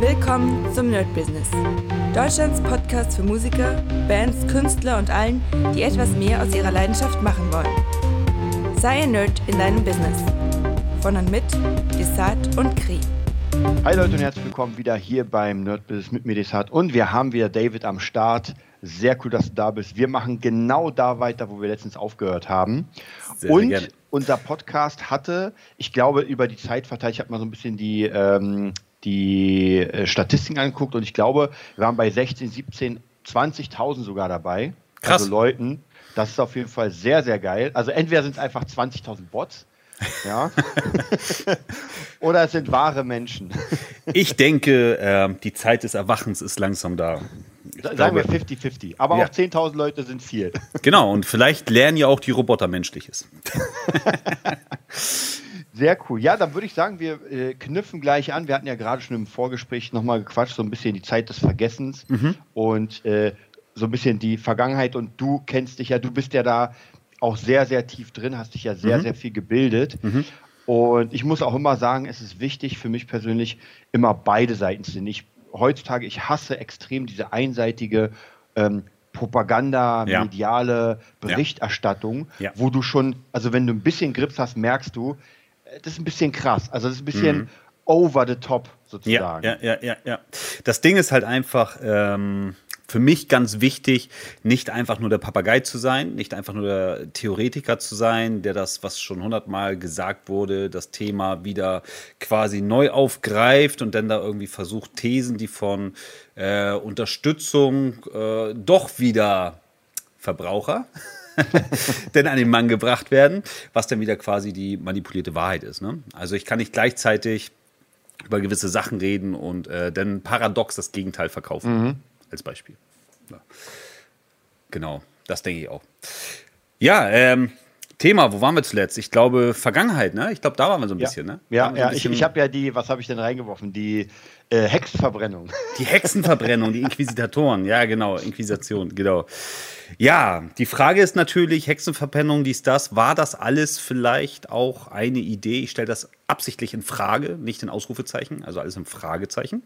Willkommen zum Nerd Business. Deutschlands Podcast für Musiker, Bands, Künstler und allen, die etwas mehr aus ihrer Leidenschaft machen wollen. Sei ein Nerd in deinem Business. Von und mit Desart und Kri. Hi Leute und herzlich willkommen wieder hier beim Nerd Business mit mir Desart und wir haben wieder David am Start. Sehr cool, dass du da bist. Wir machen genau da weiter, wo wir letztens aufgehört haben. Sehr, und sehr unser Podcast hatte, ich glaube, über die Zeit verteilt, ich habe mal so ein bisschen die ähm, die äh, Statistiken angeguckt und ich glaube, wir waren bei 16, 17, 20.000 sogar dabei. Krass. Also Leuten. Das ist auf jeden Fall sehr, sehr geil. Also entweder sind es einfach 20.000 Bots, ja. Oder es sind wahre Menschen. ich denke, äh, die Zeit des Erwachens ist langsam da. Ich Sagen glaube, wir 50-50. Aber ja. auch 10.000 Leute sind viel. Genau, und vielleicht lernen ja auch die Roboter Menschliches. Sehr cool. Ja, dann würde ich sagen, wir äh, knüpfen gleich an. Wir hatten ja gerade schon im Vorgespräch nochmal gequatscht, so ein bisschen die Zeit des Vergessens mhm. und äh, so ein bisschen die Vergangenheit. Und du kennst dich ja, du bist ja da auch sehr, sehr tief drin, hast dich ja sehr, mhm. sehr viel gebildet. Mhm. Und ich muss auch immer sagen, es ist wichtig für mich persönlich, immer beide Seiten zu sehen. Ich, heutzutage, ich hasse extrem diese einseitige ähm, Propaganda, ja. mediale Berichterstattung, ja. wo du schon, also wenn du ein bisschen Grips hast, merkst du, das ist ein bisschen krass. Also das ist ein bisschen mhm. over the top sozusagen. Ja, ja, ja, ja. Das Ding ist halt einfach ähm, für mich ganz wichtig, nicht einfach nur der Papagei zu sein, nicht einfach nur der Theoretiker zu sein, der das, was schon hundertmal gesagt wurde, das Thema wieder quasi neu aufgreift und dann da irgendwie versucht, Thesen, die von äh, Unterstützung äh, doch wieder Verbraucher denn an den Mann gebracht werden, was dann wieder quasi die manipulierte Wahrheit ist. Ne? Also ich kann nicht gleichzeitig über gewisse Sachen reden und äh, dann paradox das Gegenteil verkaufen, mhm. als Beispiel. Ja. Genau, das denke ich auch. Ja, ähm, Thema, wo waren wir zuletzt? Ich glaube, Vergangenheit, ne? Ich glaube, da waren wir so ein ja. bisschen, ne? Ja, ja. ich, ich habe ja die, was habe ich denn reingeworfen? Die äh, Hexenverbrennung. Die Hexenverbrennung, die Inquisitatoren, ja, genau, Inquisition, genau. Ja, die Frage ist natürlich, Hexenverbrennung, dies, das, war das alles vielleicht auch eine Idee? Ich stelle das absichtlich in Frage, nicht in Ausrufezeichen, also alles in Fragezeichen.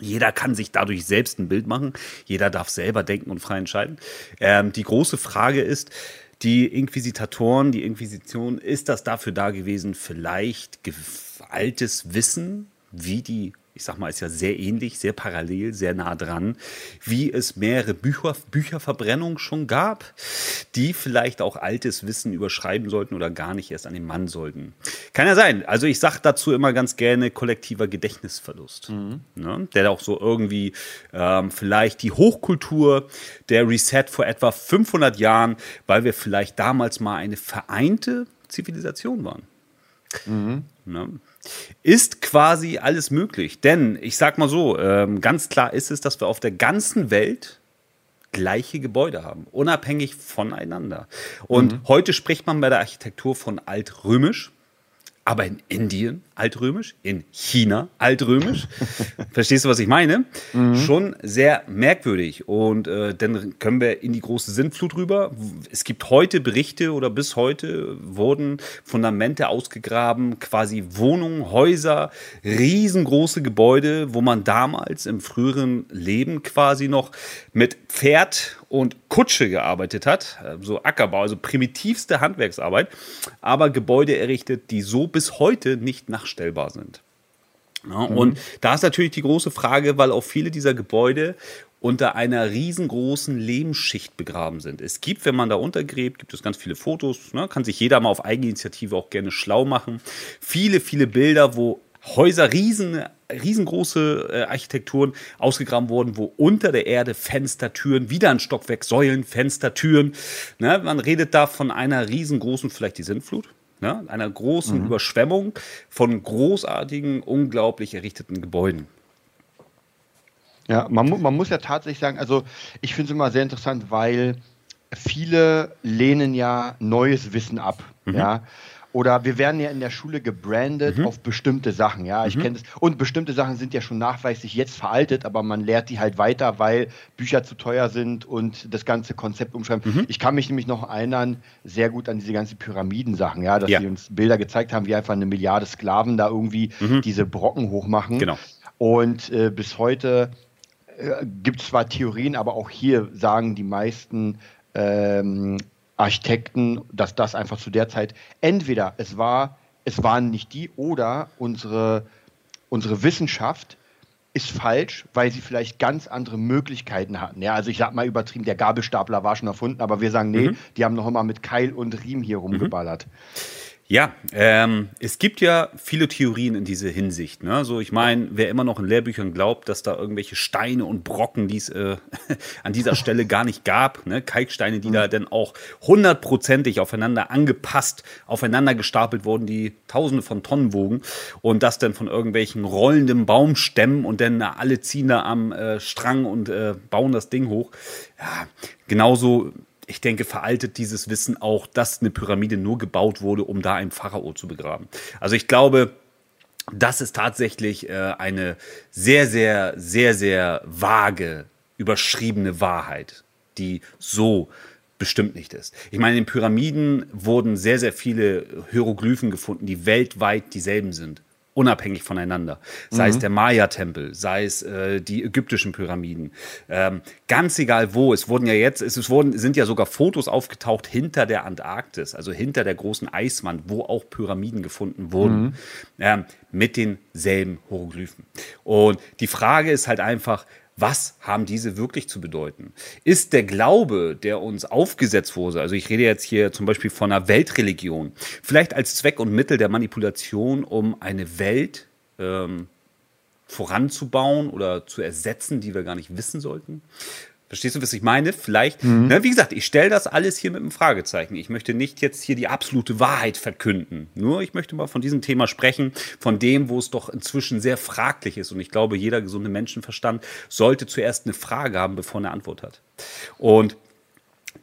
Jeder kann sich dadurch selbst ein Bild machen. Jeder darf selber denken und frei entscheiden. Ähm, die große Frage ist, die Inquisitatoren, die Inquisition, ist das dafür da gewesen, vielleicht altes Wissen, wie die ich sag mal, ist ja sehr ähnlich, sehr parallel, sehr nah dran, wie es mehrere Bücher, Bücherverbrennungen schon gab, die vielleicht auch altes Wissen überschreiben sollten oder gar nicht erst an den Mann sollten. Kann ja sein. Also ich sage dazu immer ganz gerne kollektiver Gedächtnisverlust, mhm. ne? der auch so irgendwie ähm, vielleicht die Hochkultur, der Reset vor etwa 500 Jahren, weil wir vielleicht damals mal eine vereinte Zivilisation waren. Mhm. Ne? Ist quasi alles möglich. Denn ich sag mal so, ähm, ganz klar ist es, dass wir auf der ganzen Welt gleiche Gebäude haben, unabhängig voneinander. Und mhm. heute spricht man bei der Architektur von altrömisch aber in Indien altrömisch, in China altrömisch. Verstehst du, was ich meine? Mhm. Schon sehr merkwürdig. Und äh, dann können wir in die große Sintflut rüber. Es gibt heute Berichte oder bis heute wurden Fundamente ausgegraben, quasi Wohnungen, Häuser, riesengroße Gebäude, wo man damals im früheren Leben quasi noch mit Pferd und Kutsche gearbeitet hat, äh, so Ackerbau, also primitivste Handwerksarbeit, aber Gebäude errichtet, die so bis heute nicht nachstellbar sind. Ja, mhm. Und da ist natürlich die große Frage, weil auch viele dieser Gebäude unter einer riesengroßen Lehmschicht begraben sind. Es gibt, wenn man da untergräbt, gibt es ganz viele Fotos, ne, kann sich jeder mal auf Eigeninitiative auch gerne schlau machen. Viele, viele Bilder, wo Häuser, riesen, riesengroße äh, Architekturen ausgegraben wurden, wo unter der Erde Fenster, Türen, wieder ein Stockwerk, Säulen, Fenster, Türen. Ne? Man redet da von einer riesengroßen, vielleicht die Sintflut, ne? einer großen mhm. Überschwemmung von großartigen, unglaublich errichteten Gebäuden. Ja, man, man muss ja tatsächlich sagen, also ich finde es immer sehr interessant, weil viele lehnen ja neues Wissen ab. Mhm. Ja. Oder wir werden ja in der Schule gebrandet mhm. auf bestimmte Sachen, ja. Ich mhm. kenne das. Und bestimmte Sachen sind ja schon nachweislich jetzt veraltet, aber man lehrt die halt weiter, weil Bücher zu teuer sind und das ganze Konzept umschreiben. Mhm. Ich kann mich nämlich noch erinnern, sehr gut an diese ganzen Pyramidensachen, ja, dass ja. sie uns Bilder gezeigt haben, wie einfach eine Milliarde Sklaven da irgendwie mhm. diese Brocken hochmachen. Genau. Und äh, bis heute äh, gibt es zwar Theorien, aber auch hier sagen die meisten ähm, Architekten, dass das einfach zu der Zeit entweder es war, es waren nicht die oder unsere, unsere Wissenschaft ist falsch, weil sie vielleicht ganz andere Möglichkeiten hatten. Ja, also ich sag mal übertrieben, der Gabelstapler war schon erfunden, aber wir sagen, nee, mhm. die haben noch immer mit Keil und Riemen hier rumgeballert. Mhm. Ja, ähm, es gibt ja viele Theorien in diese Hinsicht. Ne? So, ich meine, wer immer noch in Lehrbüchern glaubt, dass da irgendwelche Steine und Brocken, die es äh, an dieser Stelle gar nicht gab, ne? Kalksteine, die mhm. da dann auch hundertprozentig aufeinander angepasst, aufeinander gestapelt wurden, die Tausende von Tonnen wogen und das dann von irgendwelchen rollenden Baumstämmen und dann alle ziehen da am äh, Strang und äh, bauen das Ding hoch. Ja, genauso ich denke, veraltet dieses Wissen auch, dass eine Pyramide nur gebaut wurde, um da einen Pharao zu begraben. Also ich glaube, das ist tatsächlich äh, eine sehr, sehr, sehr, sehr vage, überschriebene Wahrheit, die so bestimmt nicht ist. Ich meine, in den Pyramiden wurden sehr, sehr viele Hieroglyphen gefunden, die weltweit dieselben sind unabhängig voneinander. Sei mhm. es der Maya-Tempel, sei es äh, die ägyptischen Pyramiden. Ähm, ganz egal wo. Es wurden ja jetzt, es wurden, sind ja sogar Fotos aufgetaucht hinter der Antarktis, also hinter der großen Eiswand, wo auch Pyramiden gefunden wurden. Mhm. Ähm, mit denselben Hieroglyphen. Und die Frage ist halt einfach, was haben diese wirklich zu bedeuten? Ist der Glaube, der uns aufgesetzt wurde, also ich rede jetzt hier zum Beispiel von einer Weltreligion, vielleicht als Zweck und Mittel der Manipulation, um eine Welt ähm, voranzubauen oder zu ersetzen, die wir gar nicht wissen sollten? Verstehst du, was ich meine? Vielleicht, mhm. ne, wie gesagt, ich stelle das alles hier mit einem Fragezeichen. Ich möchte nicht jetzt hier die absolute Wahrheit verkünden. Nur ich möchte mal von diesem Thema sprechen, von dem, wo es doch inzwischen sehr fraglich ist. Und ich glaube, jeder gesunde Menschenverstand sollte zuerst eine Frage haben, bevor er eine Antwort hat. Und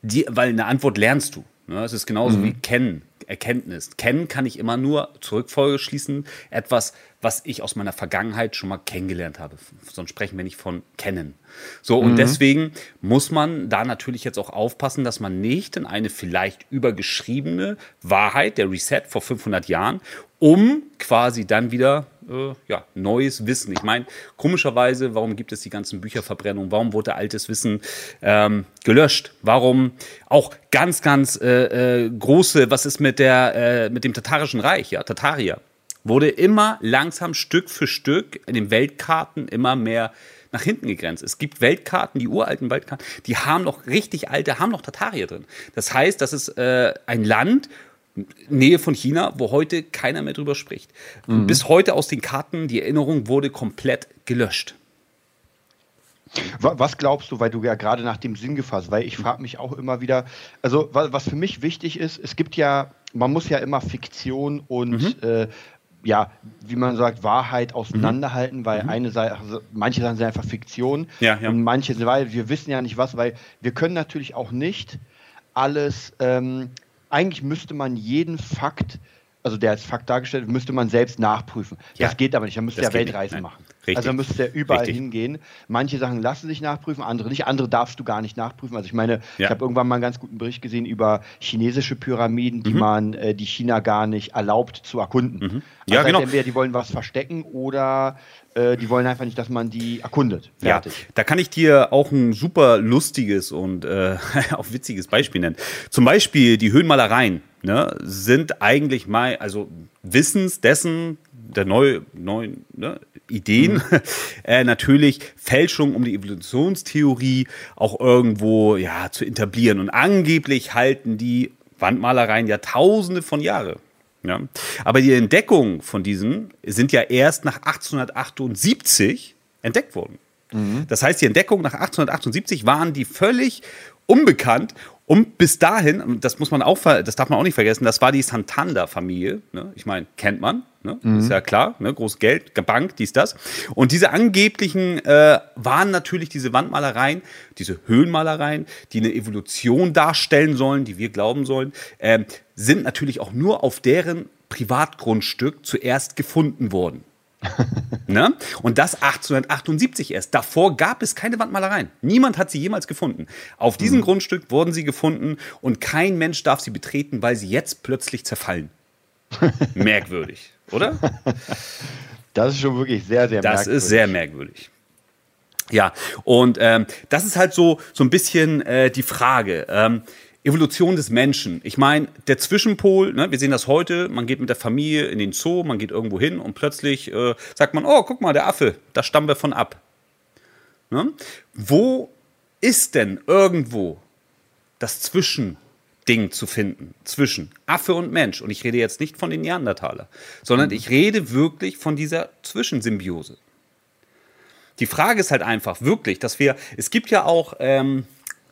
die, weil eine Antwort lernst du. Ne? Es ist genauso mhm. wie kennen, Erkenntnis. Kennen kann ich immer nur Zurückfolge schließen, etwas, was ich aus meiner Vergangenheit schon mal kennengelernt habe. Sonst sprechen wir nicht von kennen. So, und mhm. deswegen muss man da natürlich jetzt auch aufpassen, dass man nicht in eine vielleicht übergeschriebene Wahrheit, der Reset vor 500 Jahren, um quasi dann wieder äh, ja, neues Wissen. Ich meine, komischerweise, warum gibt es die ganzen Bücherverbrennungen? Warum wurde altes Wissen ähm, gelöscht? Warum auch ganz, ganz äh, äh, große, was ist mit, der, äh, mit dem tatarischen Reich, ja, Tatarier? Wurde immer langsam Stück für Stück in den Weltkarten immer mehr nach hinten gegrenzt. Es gibt Weltkarten, die uralten Weltkarten, die haben noch richtig alte, haben noch Tatarier drin. Das heißt, das ist äh, ein Land, Nähe von China, wo heute keiner mehr drüber spricht. Mhm. Bis heute aus den Karten, die Erinnerung wurde komplett gelöscht. Was glaubst du, weil du ja gerade nach dem Sinn gefasst, weil ich frage mich auch immer wieder, also was für mich wichtig ist, es gibt ja, man muss ja immer Fiktion und mhm. äh, ja, wie man sagt, Wahrheit auseinanderhalten, weil mhm. eine Seite, also manche Sachen sind einfach Fiktion ja, ja. und manche sind, weil wir wissen ja nicht was, weil wir können natürlich auch nicht alles, ähm, eigentlich müsste man jeden Fakt, also der als Fakt dargestellt wird, müsste man selbst nachprüfen. Ja. Das geht aber nicht, man müsste ja Weltreisen machen. Richtig. Also müsste er überall Richtig. hingehen. Manche Sachen lassen sich nachprüfen, andere nicht. Andere darfst du gar nicht nachprüfen. Also ich meine, ja. ich habe irgendwann mal einen ganz guten Bericht gesehen über chinesische Pyramiden, die mhm. man, äh, die China gar nicht erlaubt zu erkunden. Mhm. Ja, also genau. entweder die wollen was verstecken oder äh, die wollen einfach nicht, dass man die erkundet. Fertig. Ja, da kann ich dir auch ein super lustiges und äh, auch witziges Beispiel nennen. Zum Beispiel die Höhenmalereien ne, sind eigentlich mal, also Wissens dessen, der neuen neu, ne, Ideen, mhm. äh, natürlich Fälschung, um die Evolutionstheorie auch irgendwo ja, zu etablieren. Und angeblich halten die Wandmalereien ja tausende von Jahren. Ja. Aber die Entdeckung von diesen sind ja erst nach 1878 entdeckt worden. Mhm. Das heißt, die Entdeckung nach 1878 waren die völlig unbekannt und bis dahin, das muss man auch, das darf man auch nicht vergessen, das war die Santander-Familie. Ne? Ich meine, kennt man, ne? mhm. ist ja klar, ne? großes Geld, Bank, dies, das. Und diese angeblichen äh, waren natürlich diese Wandmalereien, diese Höhlenmalereien, die eine Evolution darstellen sollen, die wir glauben sollen, äh, sind natürlich auch nur auf deren Privatgrundstück zuerst gefunden worden. ne? Und das 1878 erst. Davor gab es keine Wandmalereien. Niemand hat sie jemals gefunden. Auf diesem mhm. Grundstück wurden sie gefunden und kein Mensch darf sie betreten, weil sie jetzt plötzlich zerfallen. Merkwürdig, oder? Das ist schon wirklich sehr, sehr das merkwürdig. Das ist sehr merkwürdig. Ja, und ähm, das ist halt so, so ein bisschen äh, die Frage. Ähm, Evolution des Menschen. Ich meine, der Zwischenpol, ne, wir sehen das heute, man geht mit der Familie in den Zoo, man geht irgendwo hin und plötzlich äh, sagt man, oh, guck mal, der Affe, da stammen wir von ab. Ne? Wo ist denn irgendwo das Zwischending zu finden zwischen Affe und Mensch? Und ich rede jetzt nicht von den Neandertaler, sondern ich rede wirklich von dieser Zwischensymbiose. Die Frage ist halt einfach wirklich, dass wir, es gibt ja auch ähm,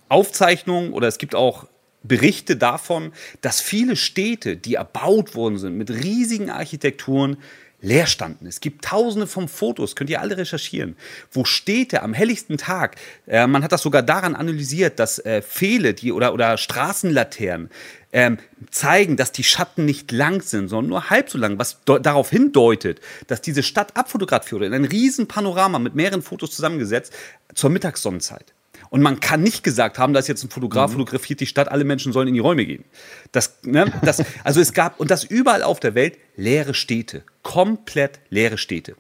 Aufzeichnungen oder es gibt auch Berichte davon, dass viele Städte, die erbaut worden sind mit riesigen Architekturen, leer standen. Es gibt tausende von Fotos, könnt ihr alle recherchieren, wo Städte am helllichsten Tag, äh, man hat das sogar daran analysiert, dass äh, Pfähle die, oder, oder Straßenlaternen ähm, zeigen, dass die Schatten nicht lang sind, sondern nur halb so lang, was darauf hindeutet, dass diese Stadt abfotografiert wurde, in ein riesen Panorama mit mehreren Fotos zusammengesetzt zur Mittagssonnenzeit. Und man kann nicht gesagt haben, da ist jetzt ein Fotograf, mhm. fotografiert die Stadt, alle Menschen sollen in die Räume gehen. Das, ne, das, also es gab, und das überall auf der Welt, leere Städte. Komplett leere Städte.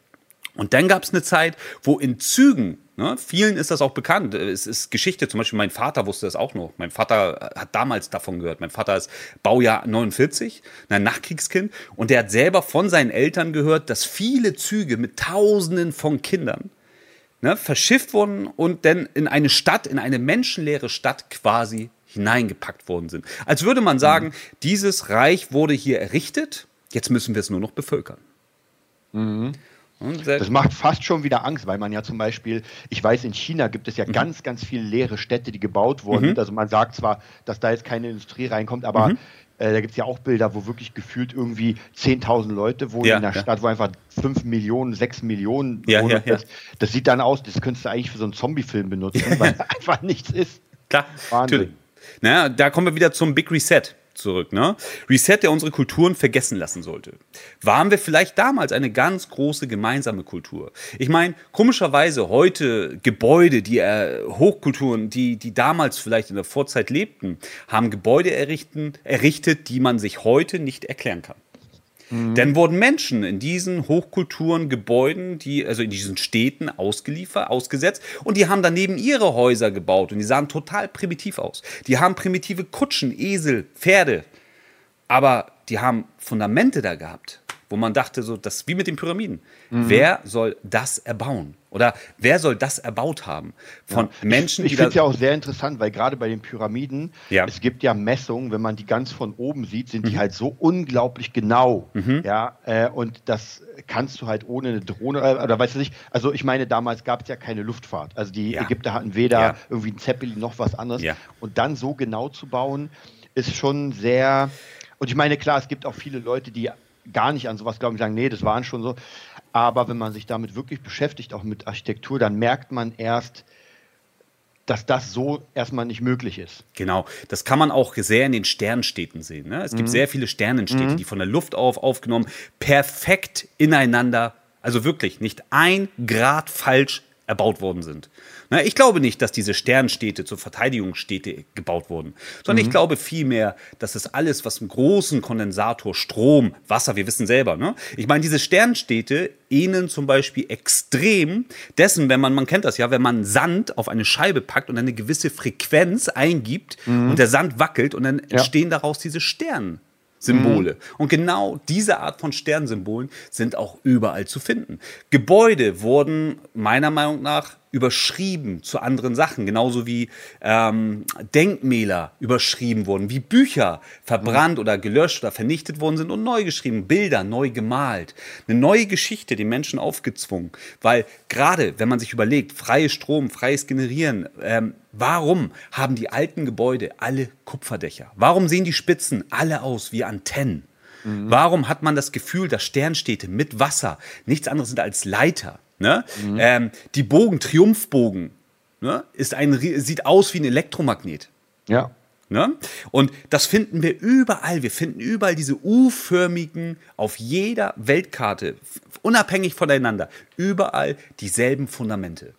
Und dann gab es eine Zeit, wo in Zügen, ne, vielen ist das auch bekannt, es ist Geschichte, zum Beispiel mein Vater wusste das auch noch. Mein Vater hat damals davon gehört. Mein Vater ist Baujahr 49, ein Nachkriegskind, und der hat selber von seinen Eltern gehört, dass viele Züge mit Tausenden von Kindern ne, verschifft wurden und dann in eine Stadt, in eine menschenleere Stadt quasi hineingepackt worden sind. Als würde man sagen, mhm. dieses Reich wurde hier errichtet, jetzt müssen wir es nur noch bevölkern. Mhm. Das macht fast schon wieder Angst, weil man ja zum Beispiel, ich weiß, in China gibt es ja mhm. ganz, ganz viele leere Städte, die gebaut wurden. Mhm. Also man sagt zwar, dass da jetzt keine Industrie reinkommt, aber mhm. Äh, da gibt es ja auch Bilder, wo wirklich gefühlt irgendwie 10.000 Leute wohnen ja, in einer ja. Stadt, wo einfach 5 Millionen, 6 Millionen ja, wohnen. Das, das, sieht dann aus, das könntest du eigentlich für so einen Zombie-Film benutzen, weil einfach nichts ist. Klar, Wahnsinn. Natürlich. Na, da kommen wir wieder zum Big Reset zurück. Ne? Reset, der unsere Kulturen vergessen lassen sollte. Waren wir vielleicht damals eine ganz große gemeinsame Kultur? Ich meine, komischerweise heute Gebäude, die äh, Hochkulturen, die, die damals vielleicht in der Vorzeit lebten, haben Gebäude errichten, errichtet, die man sich heute nicht erklären kann. Mhm. Denn wurden Menschen in diesen Hochkulturen, Gebäuden, die, also in diesen Städten ausgeliefert, ausgesetzt und die haben daneben ihre Häuser gebaut und die sahen total primitiv aus. Die haben primitive Kutschen, Esel, Pferde, aber die haben Fundamente da gehabt wo man dachte, so, das wie mit den Pyramiden. Mhm. Wer soll das erbauen? Oder wer soll das erbaut haben? Von ja. Menschen, ich, ich finde es ja auch sehr interessant, weil gerade bei den Pyramiden, ja. es gibt ja Messungen, wenn man die ganz von oben sieht, sind mhm. die halt so unglaublich genau. Mhm. Ja, äh, und das kannst du halt ohne eine Drohne, äh, oder weißt du nicht, also ich meine, damals gab es ja keine Luftfahrt. Also die ja. Ägypter hatten weder irgendwie ein Zeppelin noch was anderes. Und dann so genau zu bauen, ist schon sehr. Und ich meine, klar, es gibt auch viele Leute, die gar nicht an sowas glauben, die sagen, nee, das waren schon so. Aber wenn man sich damit wirklich beschäftigt, auch mit Architektur, dann merkt man erst, dass das so erstmal nicht möglich ist. Genau, das kann man auch sehr in den Sternenstädten sehen. Ne? Es gibt mhm. sehr viele Sternenstädte, mhm. die von der Luft auf aufgenommen, perfekt ineinander, also wirklich nicht ein Grad falsch erbaut worden sind. Na, ich glaube nicht, dass diese Sternstädte zur Verteidigungsstädte gebaut wurden, sondern mhm. ich glaube vielmehr, dass es alles, was im großen Kondensator, Strom, Wasser, wir wissen selber, ne? Ich meine, diese Sternstädte ähneln zum Beispiel extrem dessen, wenn man, man kennt das ja, wenn man Sand auf eine Scheibe packt und eine gewisse Frequenz eingibt mhm. und der Sand wackelt und dann entstehen ja. daraus diese Sterne. Symbole. Mhm. Und genau diese Art von Sternsymbolen sind auch überall zu finden. Gebäude wurden meiner Meinung nach überschrieben zu anderen Sachen, genauso wie ähm, Denkmäler überschrieben wurden, wie Bücher verbrannt oder gelöscht oder vernichtet worden sind und neu geschrieben, Bilder neu gemalt, eine neue Geschichte den Menschen aufgezwungen, weil gerade wenn man sich überlegt, freie Strom, freies Generieren, ähm, warum haben die alten Gebäude alle Kupferdächer? Warum sehen die Spitzen alle aus wie Antennen? Mhm. Warum hat man das Gefühl, dass Sternstädte mit Wasser nichts anderes sind als Leiter? Ne? Mhm. Ähm, die Bogen, Triumphbogen, ne? ist ein, sieht aus wie ein Elektromagnet. Ja. Ne? Und das finden wir überall. Wir finden überall diese U-förmigen, auf jeder Weltkarte, unabhängig voneinander, überall dieselben Fundamente.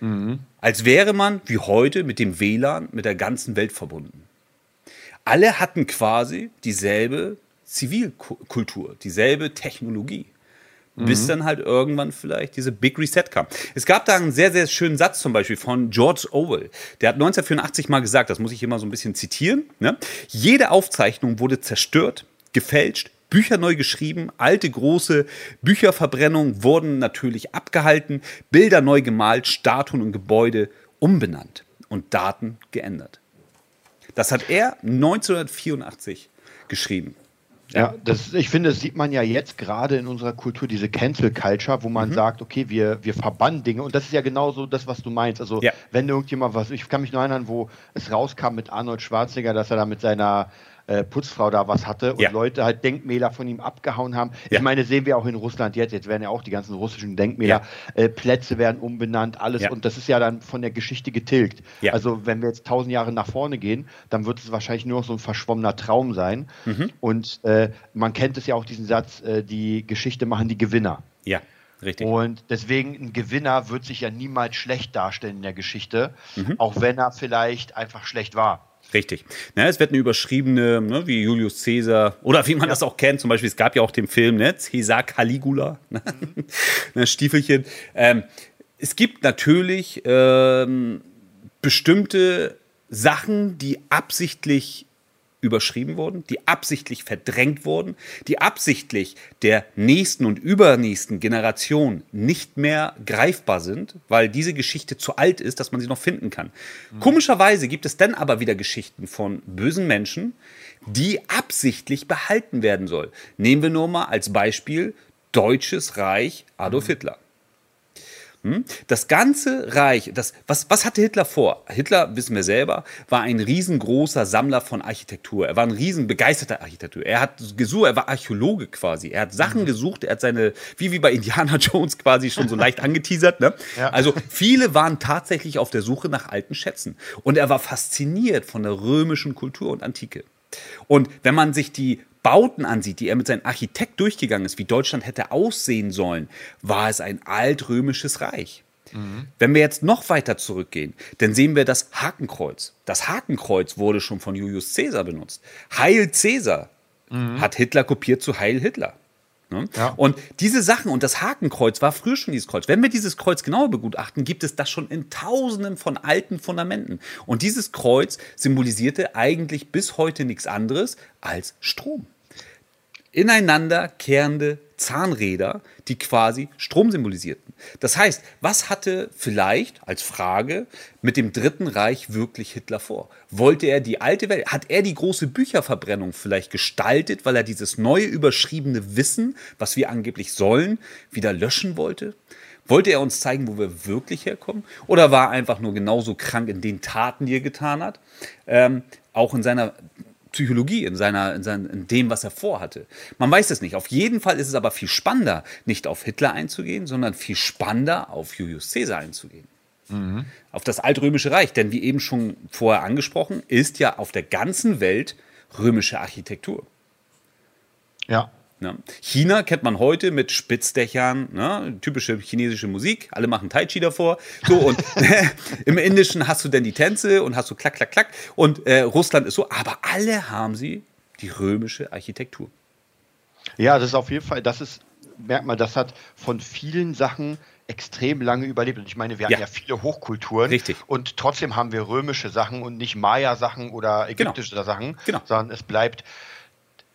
Mhm. Als wäre man, wie heute, mit dem WLAN mit der ganzen Welt verbunden. Alle hatten quasi dieselbe Zivilkultur, dieselbe Technologie. Mhm. bis dann halt irgendwann vielleicht diese Big Reset kam. Es gab da einen sehr, sehr schönen Satz zum Beispiel von George Orwell. Der hat 1984 mal gesagt, das muss ich immer so ein bisschen zitieren, ne? jede Aufzeichnung wurde zerstört, gefälscht, Bücher neu geschrieben, alte große Bücherverbrennungen wurden natürlich abgehalten, Bilder neu gemalt, Statuen und Gebäude umbenannt und Daten geändert. Das hat er 1984 geschrieben. Ja, das, ich finde, das sieht man ja jetzt gerade in unserer Kultur, diese Cancel Culture, wo man mhm. sagt, okay, wir, wir verbannen Dinge. Und das ist ja genauso das, was du meinst. Also, ja. wenn irgendjemand was, ich kann mich nur erinnern, wo es rauskam mit Arnold Schwarzenegger, dass er da mit seiner äh, Putzfrau da was hatte und ja. Leute halt Denkmäler von ihm abgehauen haben. Ja. Ich meine, sehen wir auch in Russland jetzt. Jetzt werden ja auch die ganzen russischen Denkmäler, ja. äh, Plätze werden umbenannt, alles. Und das ist ja dann von der Geschichte getilgt. Also, wenn wir jetzt tausend Jahre nach vorne gehen, dann wird es wahrscheinlich nur noch so ein verschwommener Traum sein. Mhm. Und äh, man kennt es ja auch, diesen Satz, äh, die Geschichte machen die Gewinner. Ja. Richtig. Und deswegen ein Gewinner wird sich ja niemals schlecht darstellen in der Geschichte, mhm. auch wenn er vielleicht einfach schlecht war. Richtig. Na, es wird eine überschriebene, ne, wie Julius Caesar, oder wie man ja. das auch kennt, zum Beispiel, es gab ja auch den Film, ne, Caesar Caligula, ne, mhm. Stiefelchen. Ähm, es gibt natürlich ähm, bestimmte Sachen, die absichtlich überschrieben wurden, die absichtlich verdrängt wurden, die absichtlich der nächsten und übernächsten Generation nicht mehr greifbar sind, weil diese Geschichte zu alt ist, dass man sie noch finden kann. Mhm. Komischerweise gibt es dann aber wieder Geschichten von bösen Menschen, die absichtlich behalten werden soll. Nehmen wir nur mal als Beispiel Deutsches Reich Adolf mhm. Hitler. Hm? Das ganze Reich, das, was, was hatte Hitler vor? Hitler, wissen wir selber, war ein riesengroßer Sammler von Architektur. Er war ein riesenbegeisterter Architektur. Er hat gesucht, er war Archäologe quasi. Er hat Sachen mhm. gesucht, er hat seine, wie, wie bei Indiana Jones quasi schon so leicht angeteasert. Ne? Ja. Also viele waren tatsächlich auf der Suche nach alten Schätzen. Und er war fasziniert von der römischen Kultur und Antike. Und wenn man sich die Bauten ansieht, die er mit seinem Architekt durchgegangen ist, wie Deutschland hätte aussehen sollen, war es ein altrömisches Reich. Mhm. Wenn wir jetzt noch weiter zurückgehen, dann sehen wir das Hakenkreuz. Das Hakenkreuz wurde schon von Julius Caesar benutzt. Heil Caesar mhm. hat Hitler kopiert zu Heil Hitler. Ne? Ja. Und diese Sachen und das Hakenkreuz war früher schon dieses Kreuz. Wenn wir dieses Kreuz genauer begutachten, gibt es das schon in tausenden von alten Fundamenten. Und dieses Kreuz symbolisierte eigentlich bis heute nichts anderes als Strom. Ineinander kehrende Zahnräder, die quasi Strom symbolisierten. Das heißt, was hatte vielleicht als Frage mit dem Dritten Reich wirklich Hitler vor? Wollte er die alte Welt, hat er die große Bücherverbrennung vielleicht gestaltet, weil er dieses neue überschriebene Wissen, was wir angeblich sollen, wieder löschen wollte? Wollte er uns zeigen, wo wir wirklich herkommen? Oder war er einfach nur genauso krank in den Taten, die er getan hat? Ähm, auch in seiner Psychologie, in, seiner, in, sein, in dem, was er vorhatte. Man weiß es nicht. Auf jeden Fall ist es aber viel spannender, nicht auf Hitler einzugehen, sondern viel spannender auf Julius Caesar einzugehen. Mhm. Auf das altrömische Reich. Denn wie eben schon vorher angesprochen, ist ja auf der ganzen Welt römische Architektur. Ja. Ne? China kennt man heute mit Spitzdächern, ne? typische chinesische Musik, alle machen Tai Chi davor. So, und im Indischen hast du dann die Tänze und hast du klack, klack, klack. Und äh, Russland ist so, aber alle haben sie die römische Architektur. Ja, das ist auf jeden Fall, das ist, merkt man, das hat von vielen Sachen extrem lange überlebt. Und ich meine, wir ja. haben ja viele Hochkulturen. Richtig. Und trotzdem haben wir römische Sachen und nicht Maya-Sachen oder genau. ägyptische genau. Sachen, genau. sondern es bleibt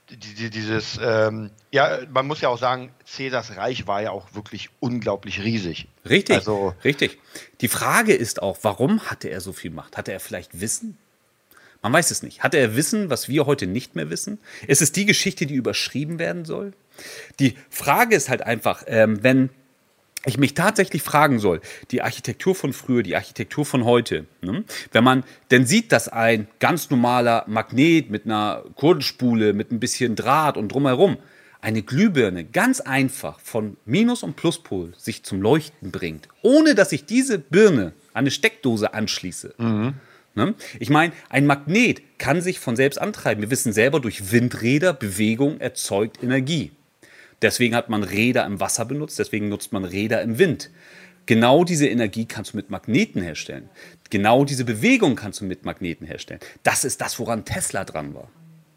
dieses, ähm, ja, man muss ja auch sagen, Cäsars Reich war ja auch wirklich unglaublich riesig. Richtig, also, richtig. Die Frage ist auch, warum hatte er so viel Macht? Hatte er vielleicht Wissen? Man weiß es nicht. Hatte er Wissen, was wir heute nicht mehr wissen? Ist es die Geschichte, die überschrieben werden soll? Die Frage ist halt einfach, ähm, wenn ich mich tatsächlich fragen soll, die Architektur von früher, die Architektur von heute, ne? wenn man denn sieht, dass ein ganz normaler Magnet mit einer Kurdenspule, mit ein bisschen Draht und drumherum, eine Glühbirne ganz einfach von Minus- und Pluspol sich zum Leuchten bringt, ohne dass ich diese Birne an eine Steckdose anschließe. Mhm. Ne? Ich meine, ein Magnet kann sich von selbst antreiben. Wir wissen selber, durch Windräder, Bewegung erzeugt Energie. Deswegen hat man Räder im Wasser benutzt, deswegen nutzt man Räder im Wind. Genau diese Energie kannst du mit Magneten herstellen. Genau diese Bewegung kannst du mit Magneten herstellen. Das ist das, woran Tesla dran war.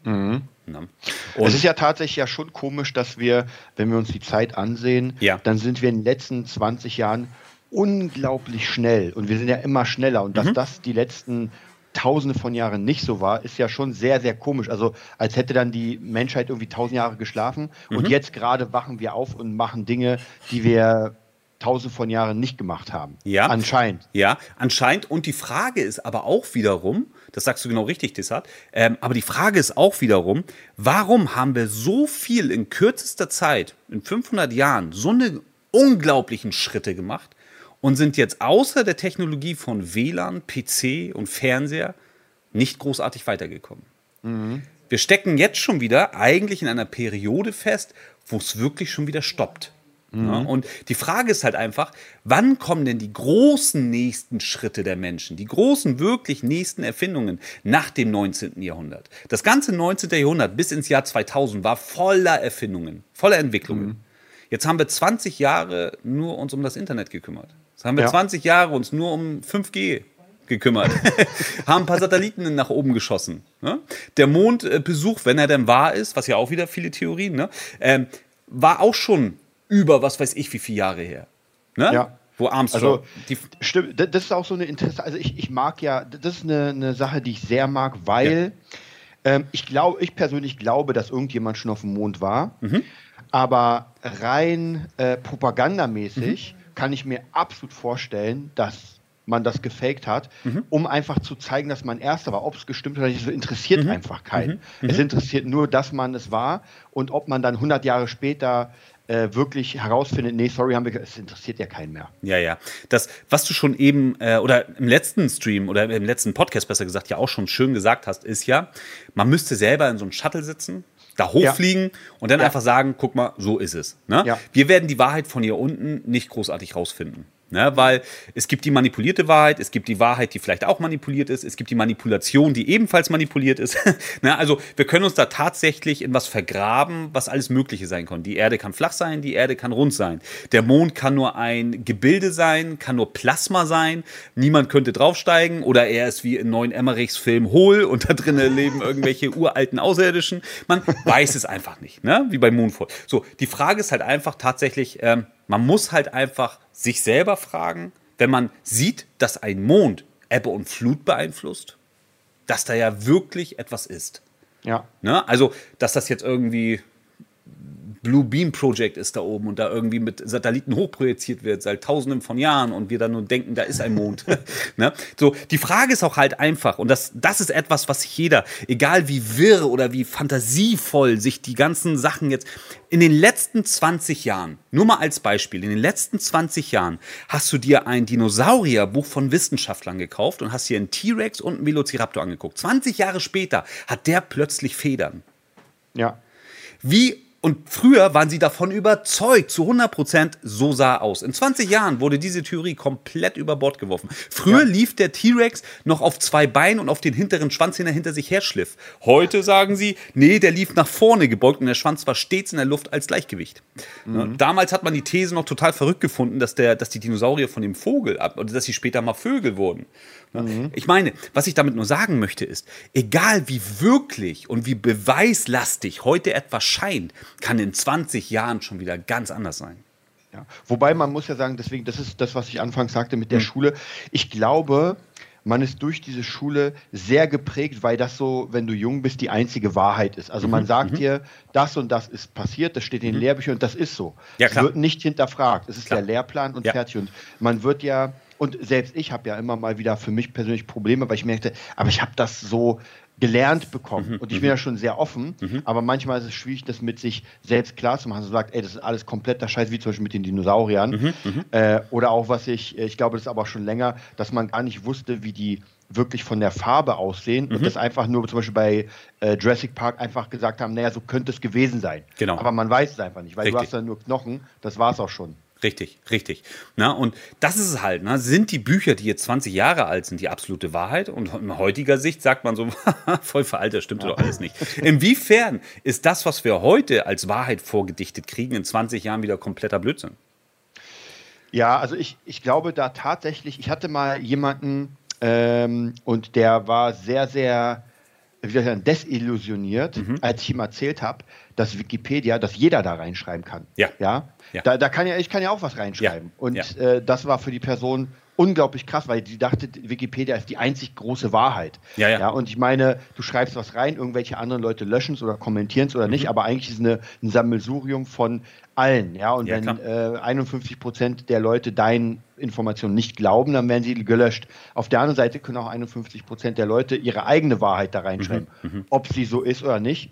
Mhm. es ist ja tatsächlich ja schon komisch, dass wir, wenn wir uns die Zeit ansehen, ja. dann sind wir in den letzten 20 Jahren unglaublich schnell und wir sind ja immer schneller und dass mhm. das die letzten tausende von Jahren nicht so war, ist ja schon sehr, sehr komisch. Also als hätte dann die Menschheit irgendwie tausend Jahre geschlafen mhm. und jetzt gerade wachen wir auf und machen Dinge, die wir tausend von Jahren nicht gemacht haben. Ja. Anscheinend. Ja, anscheinend. Und die Frage ist aber auch wiederum, das sagst du genau richtig, Tissat, ähm, aber die Frage ist auch wiederum, warum haben wir so viel in kürzester Zeit, in 500 Jahren, so eine unglaublichen Schritte gemacht und sind jetzt außer der Technologie von WLAN, PC und Fernseher nicht großartig weitergekommen. Mhm. Wir stecken jetzt schon wieder eigentlich in einer Periode fest, wo es wirklich schon wieder stoppt. Mhm. Ja, und die Frage ist halt einfach, wann kommen denn die großen nächsten Schritte der Menschen, die großen wirklich nächsten Erfindungen nach dem 19. Jahrhundert? Das ganze 19. Jahrhundert bis ins Jahr 2000 war voller Erfindungen, voller Entwicklungen. Mhm. Jetzt haben wir 20 Jahre nur uns um das Internet gekümmert. Jetzt haben wir ja. 20 Jahre uns nur um 5G gekümmert, haben ein paar Satelliten nach oben geschossen. Ne? Der Mondbesuch, wenn er denn wahr ist, was ja auch wieder viele Theorien, ne? ähm, war auch schon über was weiß ich wie viele Jahre her. Ne? Ja. Wo Armstrong. Also, stimmt, das ist auch so eine Interesse. Also ich, ich mag ja, das ist eine, eine Sache, die ich sehr mag, weil ja. ähm, ich glaube, ich persönlich glaube, dass irgendjemand schon auf dem Mond war. Mhm. Aber rein äh, propagandamäßig mhm. Kann ich mir absolut vorstellen, dass man das gefaked hat, mhm. um einfach zu zeigen, dass man Erster war. Ob es gestimmt hat oder nicht, so interessiert mhm. einfach keinen. Mhm. Es mhm. interessiert nur, dass man es war und ob man dann 100 Jahre später äh, wirklich herausfindet, nee, sorry, haben wir, es interessiert ja keinen mehr. Ja, ja. Das, was du schon eben, äh, oder im letzten Stream oder im letzten Podcast besser gesagt, ja auch schon schön gesagt hast, ist ja, man müsste selber in so einem Shuttle sitzen, da hochfliegen ja. und dann ja. einfach sagen, guck mal, so ist es. Ne? Ja. Wir werden die Wahrheit von hier unten nicht großartig rausfinden. Ne, weil es gibt die manipulierte Wahrheit, es gibt die Wahrheit, die vielleicht auch manipuliert ist, es gibt die Manipulation, die ebenfalls manipuliert ist. ne, also wir können uns da tatsächlich in was vergraben, was alles Mögliche sein kann. Die Erde kann flach sein, die Erde kann rund sein. Der Mond kann nur ein Gebilde sein, kann nur Plasma sein. Niemand könnte draufsteigen oder er ist wie in neuen Emmerichs Film hohl und da drinnen leben irgendwelche uralten Außerirdischen. Man weiß es einfach nicht, ne? wie bei Moonfall. So, die Frage ist halt einfach tatsächlich, ähm, man muss halt einfach sich selber fragen, wenn man sieht, dass ein Mond Ebbe und Flut beeinflusst, dass da ja wirklich etwas ist. Ja. Ne? Also, dass das jetzt irgendwie Blue Beam Project ist da oben und da irgendwie mit Satelliten hochprojiziert wird seit tausenden von Jahren und wir dann nur denken, da ist ein Mond. ne? So, die Frage ist auch halt einfach und das, das ist etwas, was sich jeder, egal wie wirr oder wie fantasievoll sich die ganzen Sachen jetzt in den letzten 20 Jahren, nur mal als Beispiel, in den letzten 20 Jahren hast du dir ein Dinosaurierbuch von Wissenschaftlern gekauft und hast dir einen T-Rex und einen Velociraptor angeguckt. 20 Jahre später hat der plötzlich Federn. Ja. Wie und früher waren sie davon überzeugt, zu 100 Prozent, so sah aus. In 20 Jahren wurde diese Theorie komplett über Bord geworfen. Früher ja. lief der T-Rex noch auf zwei Beinen und auf den hinteren Schwanz, den er hinter sich herschliff. Heute sagen sie, nee, der lief nach vorne gebeugt und der Schwanz war stets in der Luft als Gleichgewicht. Mhm. Damals hat man die These noch total verrückt gefunden, dass, der, dass die Dinosaurier von dem Vogel ab, oder dass sie später mal Vögel wurden. Mhm. Ich meine, was ich damit nur sagen möchte, ist, egal wie wirklich und wie beweislastig heute etwas scheint, kann in 20 Jahren schon wieder ganz anders sein. Ja. Wobei man muss ja sagen, deswegen, das ist das, was ich anfangs sagte mit der mhm. Schule. Ich glaube, man ist durch diese Schule sehr geprägt, weil das so, wenn du jung bist, die einzige Wahrheit ist. Also man mhm. sagt mhm. dir, das und das ist passiert, das steht in den mhm. Lehrbüchern und das ist so. Ja, es wird nicht hinterfragt. Es ist klar. der Lehrplan und ja. fertig. Und man wird ja und selbst ich habe ja immer mal wieder für mich persönlich Probleme, weil ich merkte, aber ich habe das so gelernt bekommen. Mhm, und ich bin mhm. ja schon sehr offen, mhm. aber manchmal ist es schwierig, das mit sich selbst klar zu machen. So sagt, ey, das ist alles kompletter Scheiß, wie zum Beispiel mit den Dinosauriern. Mhm, äh, oder auch was ich, ich glaube, das ist aber schon länger, dass man gar nicht wusste, wie die wirklich von der Farbe aussehen mhm. und das einfach nur zum Beispiel bei äh, Jurassic Park einfach gesagt haben, naja, so könnte es gewesen sein. Genau. Aber man weiß es einfach nicht, weil Richtig. du hast ja nur Knochen, das war es auch schon. Richtig, richtig. Na, und das ist es halt. Na, sind die Bücher, die jetzt 20 Jahre alt sind, die absolute Wahrheit? Und in heutiger Sicht sagt man so, voll veraltet, stimmt ja. doch alles nicht. Inwiefern ist das, was wir heute als Wahrheit vorgedichtet kriegen, in 20 Jahren wieder kompletter Blödsinn? Ja, also ich, ich glaube da tatsächlich, ich hatte mal jemanden ähm, und der war sehr, sehr wie soll ich sagen, desillusioniert, mhm. als ich ihm erzählt habe, dass Wikipedia, dass jeder da reinschreiben kann. Ja. ja? ja. Da, da kann ja, ich kann ja auch was reinschreiben. Ja. Und. Äh, das war für die Person unglaublich krass, weil sie dachte, Wikipedia ist die einzig große Wahrheit. Ja, ja. ja und ich meine, du schreibst was rein, irgendwelche anderen Leute löschen es oder kommentieren es oder mhm. nicht, aber eigentlich ist es eine, ein Sammelsurium von allen. Ja, und ja, wenn äh, 51 Prozent der Leute deinen Informationen nicht glauben, dann werden sie gelöscht. Auf der anderen Seite können auch 51 Prozent der Leute ihre eigene Wahrheit da reinschreiben. Mhm. Mhm. Ob sie so ist oder nicht,